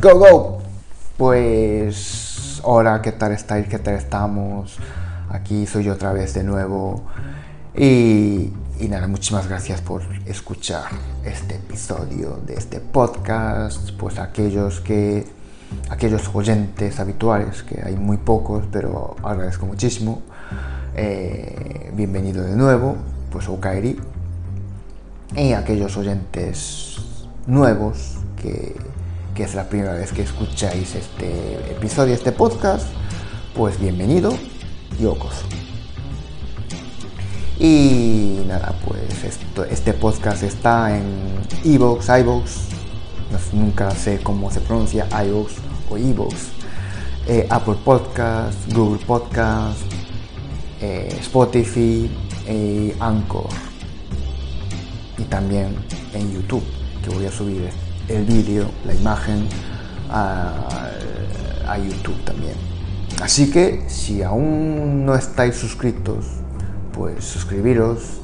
Go Go. Pues, hola, ¿qué tal estáis? ¿Qué tal estamos? Aquí soy yo otra vez de nuevo. Y, nada, muchísimas gracias por escuchar este episodio de este podcast. Pues aquellos que, aquellos oyentes habituales, que hay muy pocos, pero agradezco muchísimo. Eh, bienvenido de nuevo, pues Okaeri y aquellos oyentes nuevos que, que, es la primera vez que escucháis este episodio, este podcast, pues bienvenido y. Y nada, pues esto, este podcast está en Evox, iVoox, nunca sé cómo se pronuncia, iVoox o Evox, eh, Apple Podcast, Google Podcast, eh, Spotify y Anchor. Y también en YouTube, que voy a subir el vídeo, la imagen a, YouTube también. Así que si aún no estáis suscritos, pues suscribiros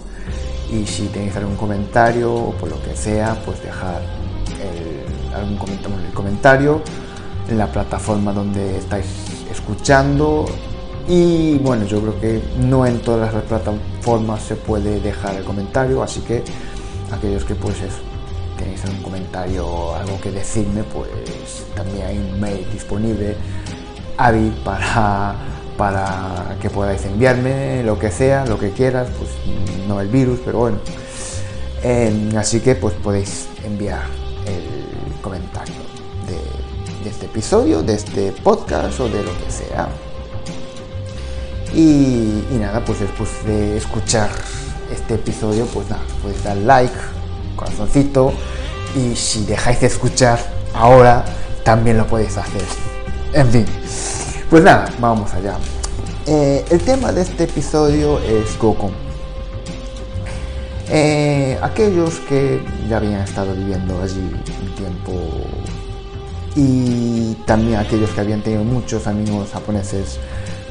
y si tenéis algún comentario o por lo que sea, pues dejar el, algún comentario, en la plataforma donde estáis escuchando y bueno, yo creo que no en todas las plataformas se puede dejar el comentario, así que aquellos que pues tenéis algún comentario, algo que decirme, pues también hay un mail disponible, Avi, para, para que podáis enviarme lo que sea, lo que quieras, pues no el virus, pero bueno. Eh, así que pues podéis enviar el comentario de, este episodio, de este podcast o de lo que sea. Y, y nada, pues después de escuchar este episodio, pues nada, podéis dar like, corazoncito, y si dejáis de escuchar ahora, también lo podéis hacer. En fin, pues nada, vamos allá. Eh, el tema de este episodio es Gokon. Eh, aquellos que ya habían estado viviendo allí un tiempo y también aquellos que habían tenido muchos amigos japoneses,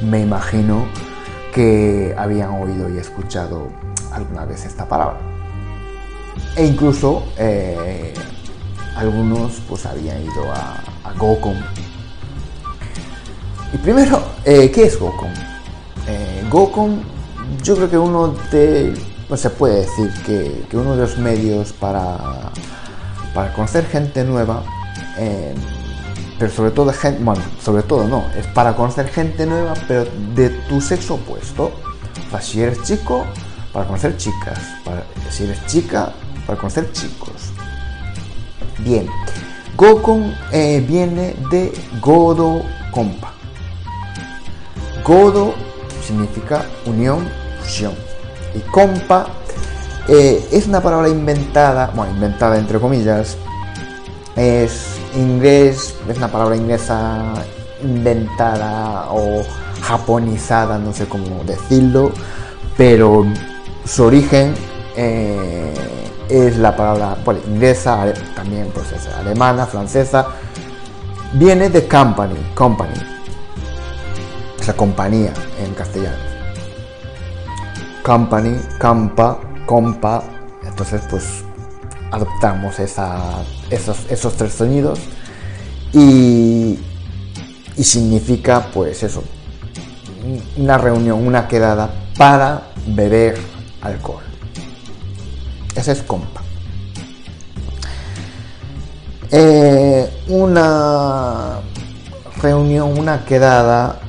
me imagino que habían oído y escuchado alguna vez esta palabra. E incluso eh, algunos pues habían ido a, a Gokon. Y primero, eh, ¿qué es Gokon? Eh, Gokon, yo creo que uno de, pues se puede decir que, que, uno de los medios para, para conocer gente nueva, eh, pero sobre todo gente, bueno, sobre todo no, es para conocer gente nueva, pero de tu sexo opuesto. O sea, si eres chico, para conocer chicas, para, si eres chica, para conocer chicos. Bien, Gokon eh, viene de Godo Compa. Godo significa unión, fusión. Y compa eh, es una palabra inventada, bueno, inventada entre comillas, es inglés, es una palabra inglesa inventada o japonizada, no sé cómo decirlo, pero su origen eh, es la palabra inglesa, también pues es alemana, francesa, viene de company, company, es la compañía en castellano. Company, campa, compa, entonces pues adoptamos esos, esos tres sonidos y, y significa pues eso, una reunión, una quedada para beber alcohol. Ese es compa. Eh, una reunión, una quedada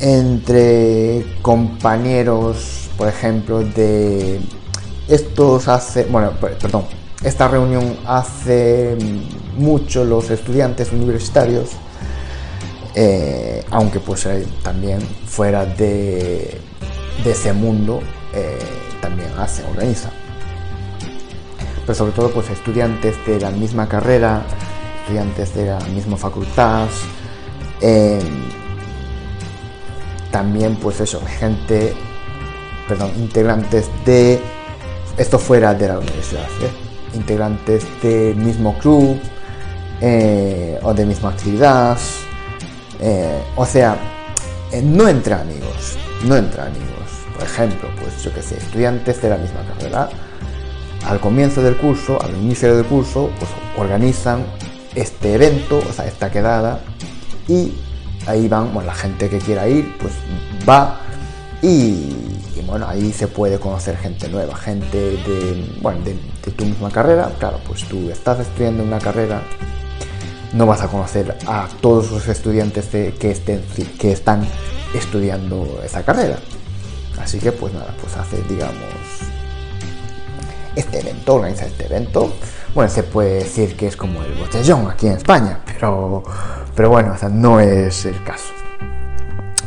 entre compañeros, por ejemplo, de estos hace, bueno, perdón, esta reunión hace mucho los estudiantes universitarios, eh, aunque pues eh, también fuera de, ese mundo también hace, organiza. Pero sobre todo pues estudiantes de la misma carrera, estudiantes de la misma facultad. eh, también, pues eso, gente, perdón, integrantes de, esto fuera de la universidad, ¿eh? integrantes del mismo club eh, o de misma actividad. o sea, no entre amigos, no entre amigos. Por ejemplo, pues yo que sé, estudiantes de la misma carrera. Al comienzo del curso, al inicio del curso, pues organizan este evento, o sea, esta quedada, y ahí van, bueno, la gente que quiera ir, pues va y, bueno, ahí se puede conocer gente nueva, gente de, bueno, de, tu misma carrera. Claro, pues tú estás estudiando una carrera, no vas a conocer a todos los estudiantes que, estén, que están estudiando esa carrera. Así que pues nada, pues hace, digamos, este evento, organiza este evento. Bueno, se puede decir que es como el botellón aquí en España, pero, pero bueno, o sea, no es el caso.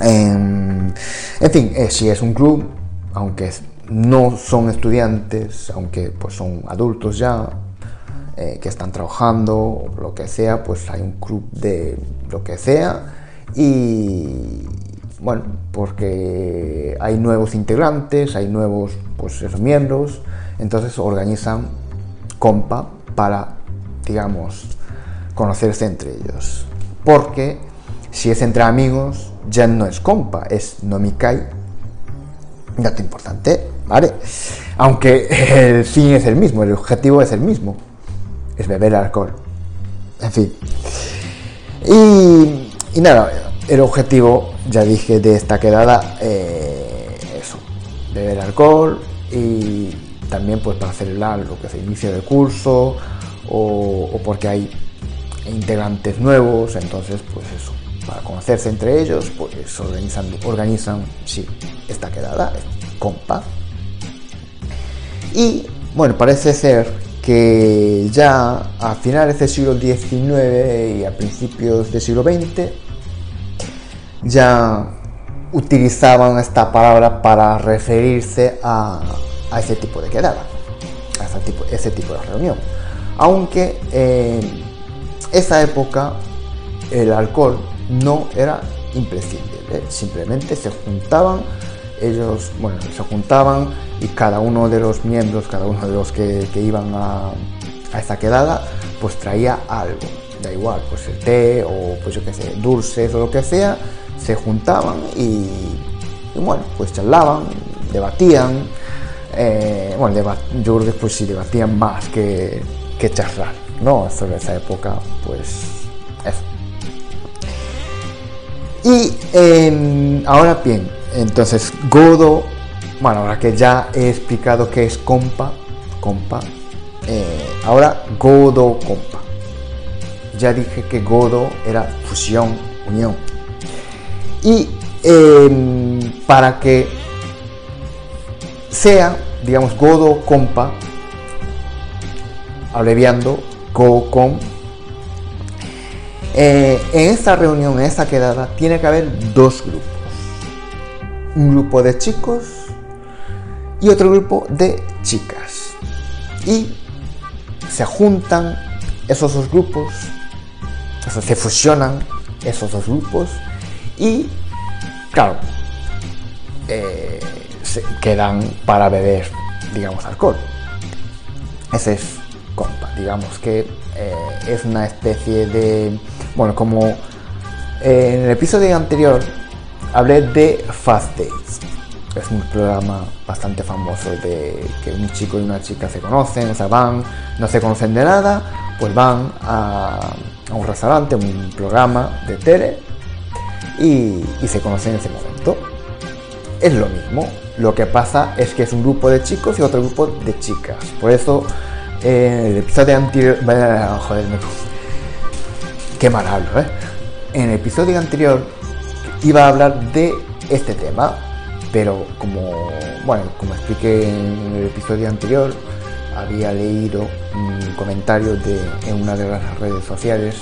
En, en fin, eh, si es un club, aunque no son estudiantes, aunque pues son adultos ya, eh, que están trabajando lo que sea, pues hay un club de lo que sea y bueno, porque hay nuevos integrantes, hay nuevos pues miembros, entonces organizan compa para, digamos, conocerse entre ellos. Porque si es entre amigos, ya no es compa, es nomikai. Dato importante, ¿vale? Aunque el fin es el mismo, el objetivo es el mismo, es beber alcohol. En fin. Y, nada, el objetivo, ya dije, de esta quedada, eh, eso, beber alcohol y también pues para celebrar lo que es el inicio del curso o, o porque hay integrantes nuevos, entonces pues eso, para conocerse entre ellos, pues organizan, organizan sí, esta quedada, compa. Y bueno, parece ser que ya a finales del siglo XIX y a principios del siglo XX ya utilizaban esta palabra para referirse a, a ese tipo de quedada, a ese tipo, ese tipo de reunión. Aunque en esa época el alcohol no era imprescindible, simplemente se juntaban, ellos, bueno, se juntaban y cada uno de los miembros, cada uno de los que, que iban a, a esa quedada, pues traía algo, da igual, pues el té o pues yo qué sé, dulces o lo que sea, se juntaban y, y bueno, pues charlaban, debatían, eh, bueno, yo creo que pues sí, debatían más que, que charlar, ¿no? Sobre esa época, pues eso. Y eh, ahora bien, entonces Godo, bueno, ahora que ya he explicado qué es compa, compa, eh, ahora Godo compa. Ya dije que Godo era fusión, unión. Y eh, para que sea, digamos, Godo compa, abreviando Go com, eh, en esta reunión, en esta quedada, tiene que haber dos grupos. Un grupo de chicos y otro grupo de chicas. Y se juntan esos dos grupos, o sea, se fusionan esos dos grupos y, claro, eh, se quedan para beber, digamos, alcohol. Ese es compa, digamos que eh, es una especie de, bueno, como eh, en el episodio anterior hablé de Fast Dates. Es un programa bastante famoso de que un chico y una chica se conocen, o sea, van, no se conocen de nada, pues van a, un restaurante, un programa de tele y se conocen en ese momento. Es lo mismo, lo que pasa es que es un grupo de chicos y otro grupo de chicas. Por eso, eh, el episodio anterior. Joder, me... Qué mal hablo, ¿eh? En el episodio anterior iba a hablar de este tema, pero como, bueno, como expliqué en el episodio anterior, había leído un comentario de, en una de las redes sociales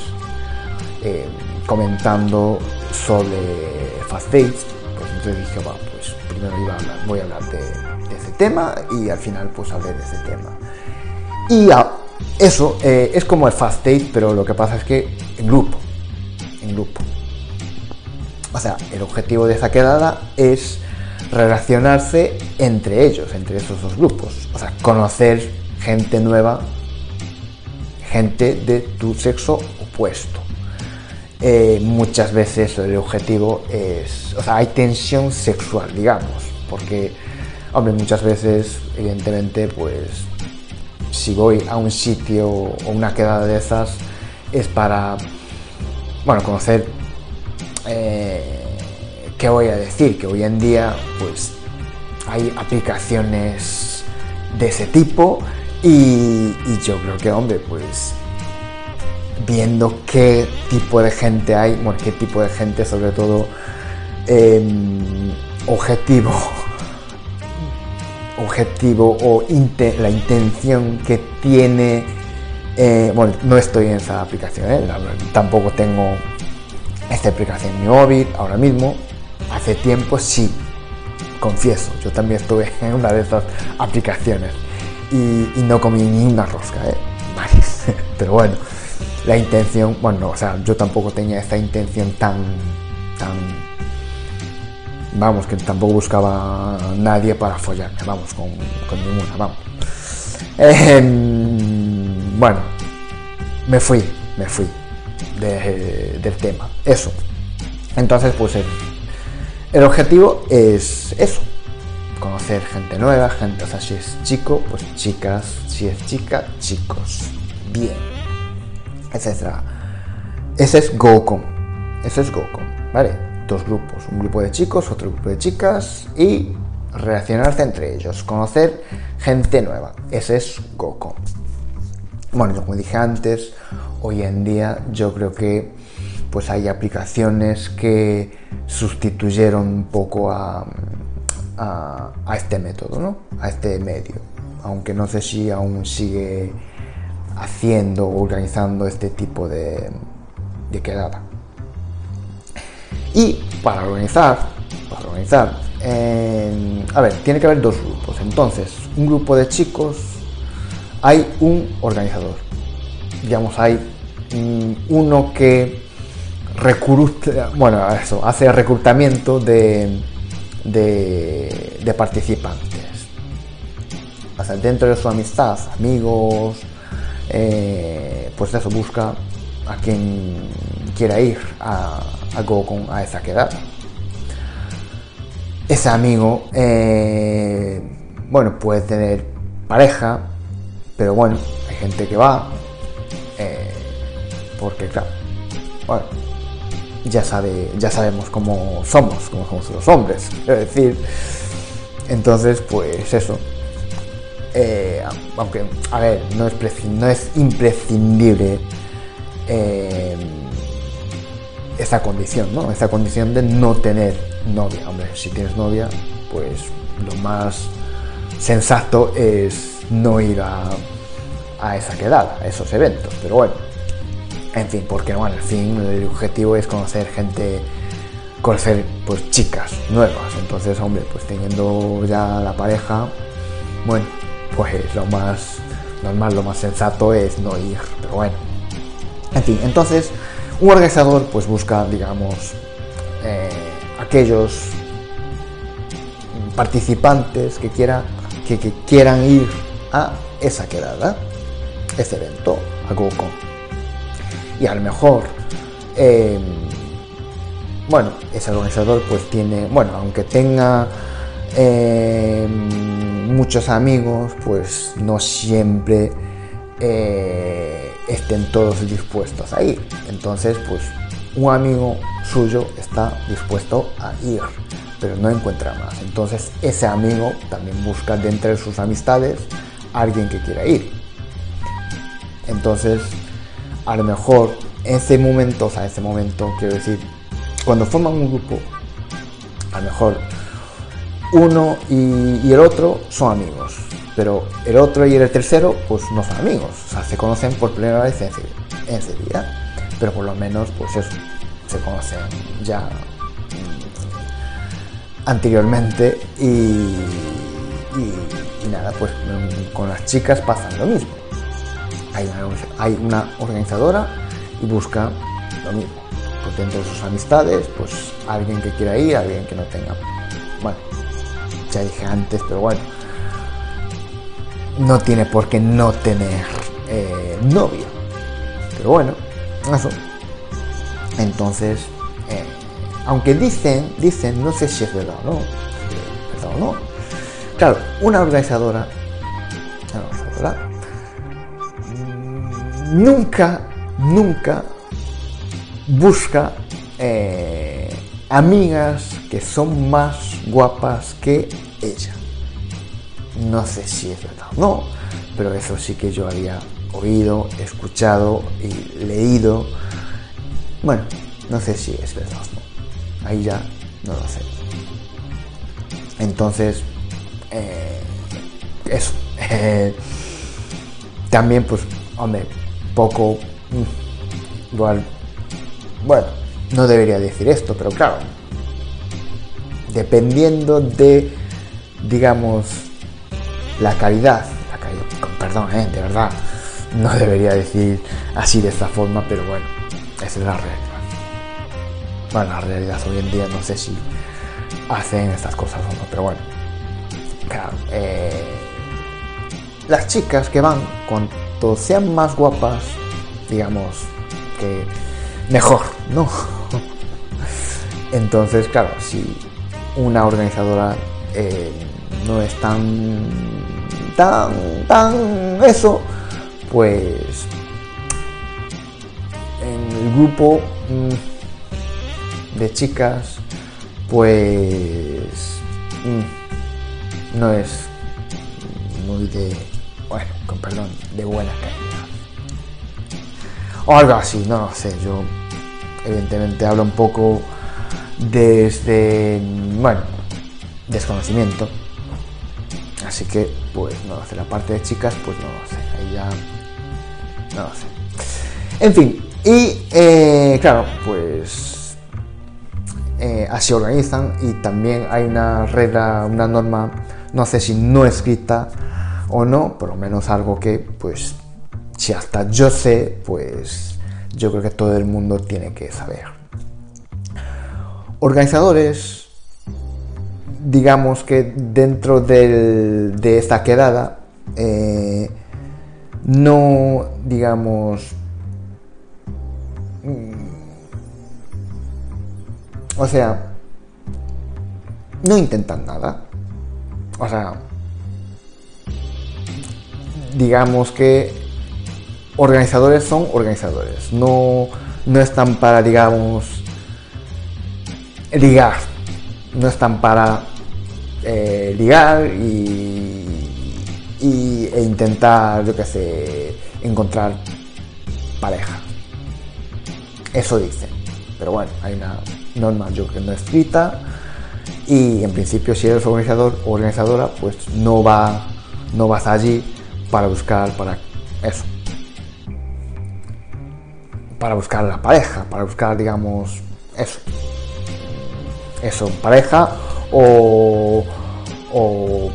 eh, comentando sobre Fast Dates, pues entonces dije, va, pues voy a hablar de, ese tema y al final pues hablé de ese tema. Y eso eh, es como el fast date, pero lo que pasa es que grupo, en grupo. O sea, el objetivo de esa quedada es relacionarse entre ellos, entre esos dos grupos. O sea, conocer gente nueva, gente de tu sexo opuesto. Eh, muchas veces el objetivo es, o sea, hay tensión sexual, digamos, porque, hombre, muchas veces, evidentemente, pues, si voy a un sitio o una quedada de esas, es para, bueno, conocer eh, ¿qué voy a decir? Que hoy en día pues hay aplicaciones de ese tipo y, yo creo que, hombre, pues viendo qué tipo de gente hay, bueno, qué tipo de gente sobre todo em, objetivo, objetivo o la intención que tiene, eh, bueno, no estoy en esa aplicación, ¿eh? tampoco tengo esta aplicación en mi móvil ahora mismo, Hace tiempo sí, confieso, yo también estuve en una de esas aplicaciones y, no comí ni una rosca, ¿eh? Pero bueno, la intención, bueno, o sea, yo tampoco tenía esta intención tan, tan, vamos, que tampoco buscaba nadie para follarme, vamos, con, ninguna, vamos. Em, bueno, me fui, me fui del tema, eso. Entonces, pues el, el objetivo es eso, conocer gente nueva, gente, o sea, si es chico, pues chicas, si es chica, chicos. Bien, etc. Ese es GoCon, ese es GoCon, ¿vale? Dos grupos, un grupo de chicos, otro grupo de chicas y relacionarse entre ellos, conocer gente nueva. Ese es GoCon. Bueno, como dije antes, hoy en día yo creo que pues hay aplicaciones que sustituyeron un poco a, este método, ¿no? a este medio, aunque no sé si aún sigue haciendo organizando este tipo de, quedada. Y para organizar, para organizar, a ver, tiene que haber dos grupos. Entonces, un grupo de chicos, hay un organizador. Digamos, hay uno que recruta, bueno, eso, hace reclutamiento de, de, participantes. Dentro de su amistad, amigos, eh, pues eso, busca a quien quiera ir a, a con, a esa quedada. Ese amigo, eh, bueno, puede tener pareja, pero bueno, hay gente que va, eh, porque claro, bueno, ya, sabe, ya sabemos cómo somos, cómo somos los hombres, quiero decir. Entonces, pues eso. Eh, aunque, a ver, no es, no es imprescindible eh, esa condición, ¿no? Esa condición de no tener novia. Hombre, si tienes novia, pues lo más sensato es no ir a, a esa quedada, a esos eventos. Pero bueno, en fin, porque bueno, al fin el objetivo es conocer gente, conocer pues chicas nuevas. Entonces, hombre, pues teniendo ya la pareja, bueno, pues lo más normal, lo más sensato es no ir. Pero bueno, en fin, entonces un organizador pues busca, digamos, eh, aquellos participantes que, quiera, que, que, quieran ir a esa quedada, ese evento, a GoCon y a lo mejor, em, bueno, ese organizador pues tiene, bueno, aunque tenga em, muchos amigos, pues no siempre eh, estén todos dispuestos a ir. Entonces, pues un amigo suyo está dispuesto a ir, pero no encuentra más. Entonces, ese amigo también busca de entre sus amistades a alguien que quiera ir. El a lo mejor ese momento, o sea, ese momento, quiero decir, cuando forman un grupo, a lo mejor uno y, el otro son amigos, pero el otro y el tercero, pues no son amigos, o sea, se conocen por primera vez en día, pero por lo menos, pues eso, se conocen ya mm, anteriormente y, nada, pues mm, con las chicas pasa lo mismo. hay una, hay una organizadora y busca lo mismo. Pues dentro de sus amistades, pues alguien que quiera ir, alguien que no tenga. Ya dije antes, pero bueno. No tiene por qué no tener eh, novio. Pero bueno, eso. Entonces, eh, aunque dicen, dicen, no sé si es verdad o no. Claro, una organizadora, una organizadora mm, nunca, nunca busca eh, amigas que son más guapas que ella. No sé si es verdad o no, pero eso sí que yo había oído, escuchado y leído. Bueno, no sé si es verdad o no. Ahí ya no lo sé. Entonces, eh, eso. También, pues, hombre, poco. Mm, igual. Bueno, no debería decir esto, pero claro. Dependiendo de, digamos, la calidad. La calidad perdón, eh, de verdad. No debería decir así de esta forma, pero bueno, esa es la realidad. Bueno, la realidad hoy en día no sé si hacen estas cosas o no, pero bueno. Claro, eh, las chicas que van, cuanto sean más guapas, digamos que mejor, ¿no? Entonces, claro, si una organizadora eh, no es tan, tan, tan eso, pues en el grupo mm, de chicas, pues mm, no es muy de, bueno, con perdón, de buena calidad. O algo así, no lo sé, yo evidentemente hablo un poco desde, bueno, desconocimiento. Así que, pues no lo sé, la parte de chicas, pues no lo sé, ahí ya no lo sé. En fin, y eh, claro, pues eh, así organizan y también hay una regla, una norma, no sé si no escrita o no, por lo menos algo que, pues, si hasta yo sé, pues yo creo que todo el mundo tiene que saber. Organizadores, digamos que dentro de esta quedada, eh, no, digamos, mm, o sea, no intentan nada. O sea, digamos que organizadores son organizadores, no, no están para, digamos, ligar, no están para eh, ligar y e intentar, yo qué sé, encontrar pareja. Eso dice. Pero bueno, hay una norma yo creo que no escrita y en principio si eres organizador o organizadora pues no va no vas allí para buscar para eso para buscar la pareja para buscar digamos eso eso pareja o, o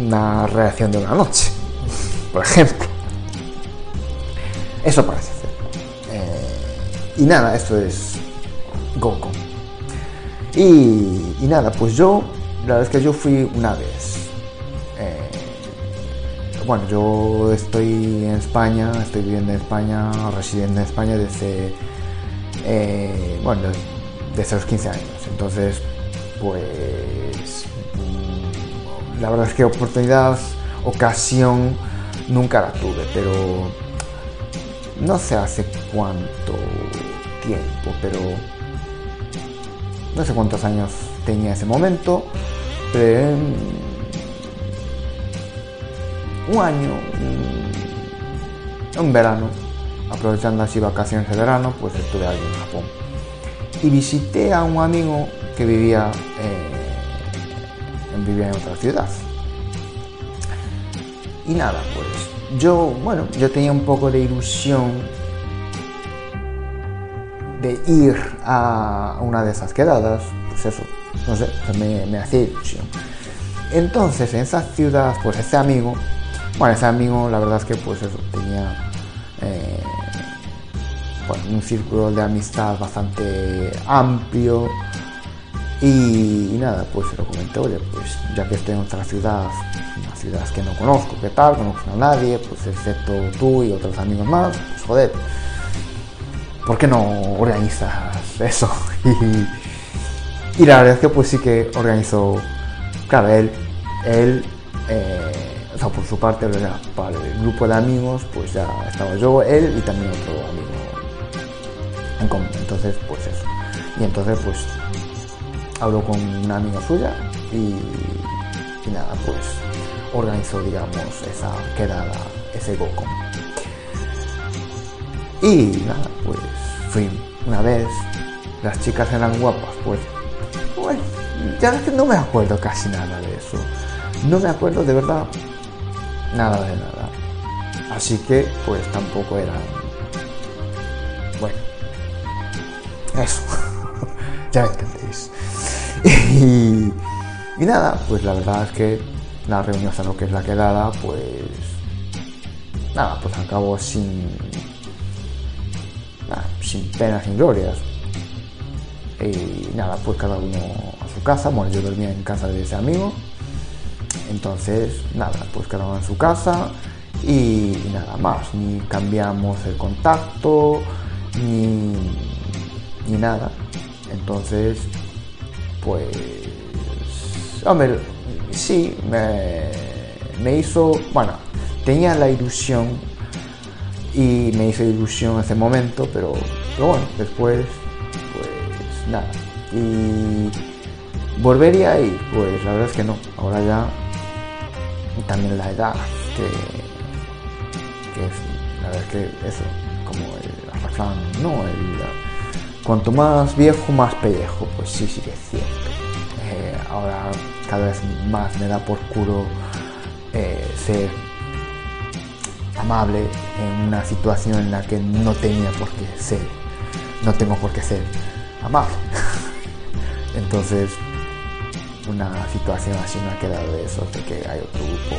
una reacción de una noche, por ejemplo. Eso parece ser. Eh, y nada, esto es Goku. Y, y, nada, pues yo, la verdad es que yo fui una vez. Bueno, yo estoy en España, estoy viviendo en España, residiendo en España desde, eh, bueno, desde los 15 años. Entonces, pues la verdad es que oportunidad, ocasión, nunca la tuve, pero no sé hace cuánto tiempo, pero no sé cuántos años tenía ese momento, pero un año, un verano, aprovechando así vacaciones de verano, pues estuve allí en Japón. Y visité a un amigo que vivía en vivía en otra ciudad. Y nada, pues yo, bueno, yo tenía un poco de ilusión de ir a una de esas quedadas, pues eso, no sé, me, me hacía ilusión. Entonces, en esa ciudad, pues ese amigo, bueno, ese amigo, la verdad es que pues eso, tenía un círculo de amistad bastante amplio. Y, nada, pues se lo comenté, oye, pues ya que estoy en otra ciudad, una ciudad que no conozco, ¿qué tal? No conozco a nadie, pues excepto tú y otros amigos más, pues joder, ¿por qué no organizas eso? y, la verdad es que pues sí que organizó, claro, él, él, eh, o sea, por su parte, para el grupo de amigos, pues ya estaba yo, él y también otro amigo en común. Entonces, pues eso. Y entonces, pues, hablo con una amiga suya y, nada, pues organizó, digamos, esa quedada, ese GoCon. Y nada, pues fui una vez, las chicas eran guapas, pues, pues ya no me acuerdo casi nada de eso. No me acuerdo de verdad nada de nada. Así que pues tampoco eran... Bueno, eso, ya entendéis. Y, nada, pues la verdad es que la reunión, o lo que es la quedada, pues nada, pues acabó sin sin penas, sin glorias. Y nada, pues cada uno a su casa. Bueno, yo dormía en casa de ese amigo. Entonces, nada, pues cada uno en su casa y, nada más. Ni cambiamos el contacto, ni, ni nada. Entonces, pues, hombre, sí, me, me hizo, bueno, tenía la ilusión y me hizo ilusión ese momento, pero, bueno, después, pues nada. Y volvería ahí, pues la verdad es que no, ahora ya también la edad, que, es, la verdad es que eso, como el refrán, no, cuanto más viejo, más pellejo, pues sí, sí que es cierto. Eh, ahora cada vez más me da por culo eh, ser amable en una situación en la que no tenía por qué ser, no tengo por qué ser amable. Entonces, una situación así me ha quedado de eso, de que hay otro grupo.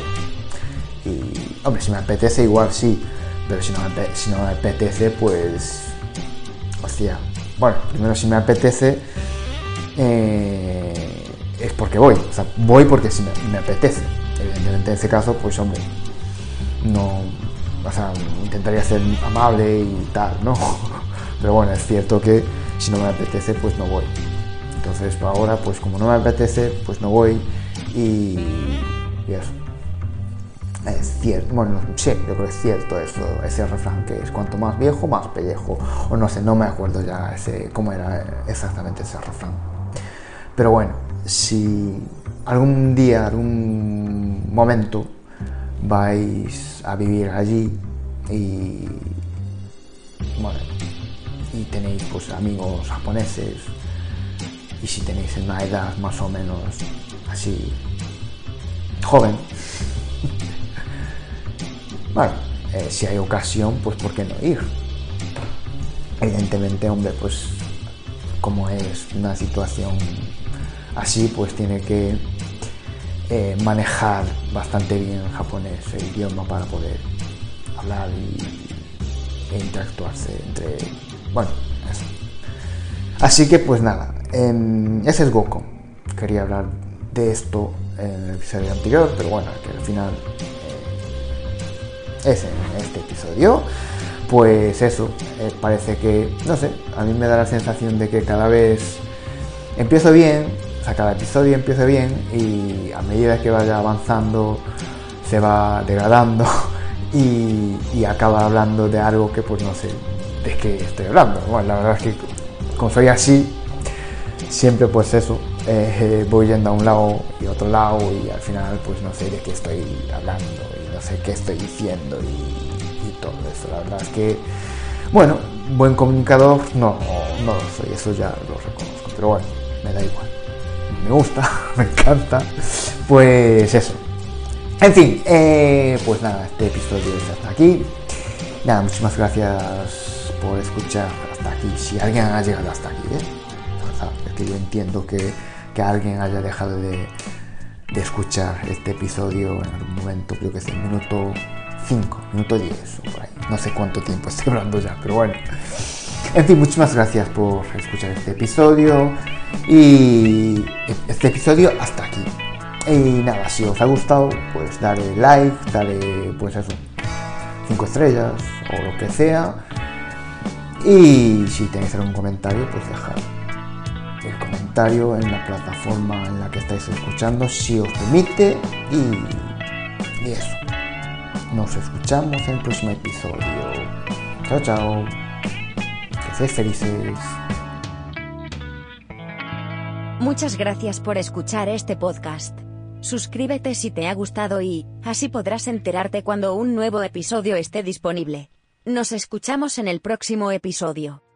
Y, hombre, si me apetece, igual sí, pero si no me, si no me apetece, pues. Hostia. Bueno, primero si me apetece, eh, es porque voy. O sea, voy porque si me, me apetece. Evidentemente, en ese caso, pues, hombre, no o sea, intentaría ser amable y tal, ¿no? Pero bueno, es cierto que si no me apetece, pues no voy. Entonces ahora, pues como no me apetece, pues no voy y, eso. Es cierto, bueno, sí, yo creo que es cierto eso, ese refrán que es cuanto más viejo, más pellejo. O no sé, no me acuerdo ya ese, cómo era exactamente ese refrán. Pero bueno, si algún día, algún momento vais a vivir allí y bueno, y tenéis pues amigos japoneses y si tenéis una edad más o menos así joven bueno eh, si hay ocasión pues por qué no ir evidentemente hombre pues como es una situación así pues tiene que eh, manejar bastante bien el japonés, el idioma para poder hablar y, e interactuarse entre... Bueno, eso. Así que pues nada, ese es Goku. Quería hablar de esto en el episodio anterior, pero bueno, que al final eh, es en este episodio. Pues eso, eh, parece que, no sé, a mí me da la sensación de que cada vez empiezo bien, cada episodio empieza bien y a medida que vaya avanzando se va degradando y, acaba hablando de algo que pues no sé de qué estoy hablando. Bueno, la verdad es que como soy así, siempre pues eso, eh, voy yendo a un lado y otro lado y al final pues no sé de qué estoy hablando y no sé qué estoy diciendo y, todo eso. La verdad es que, bueno, buen comunicador no, no lo soy, eso ya lo reconozco, pero bueno, me da igual me gusta, me encanta. Pues eso. En fin, eh, pues nada, este episodio es hasta aquí. Nada, muchísimas gracias por escuchar hasta aquí. Si alguien ha llegado hasta aquí, ¿eh? Que yo entiendo que, que alguien haya dejado de, escuchar este episodio en algún momento, creo que es el minuto 5, minuto 10, No sé cuánto tiempo estoy hablando ya, pero bueno. En fin, muchísimas gracias por escuchar este episodio y este episodio hasta aquí. Y nada, si os ha gustado, pues dale like, dale pues eso, 5 estrellas o lo que sea. Y si tenéis algún comentario, pues dejad en la plataforma en la que estáis escuchando, si os permite. Y, y eso. Nos escuchamos en el próximo episodio. Chao, chao. Que seáis felices. Muchas gracias por escuchar este podcast. Suscríbete si te ha gustado y, así podrás enterarte cuando un nuevo episodio esté disponible. Nos escuchamos en el próximo episodio.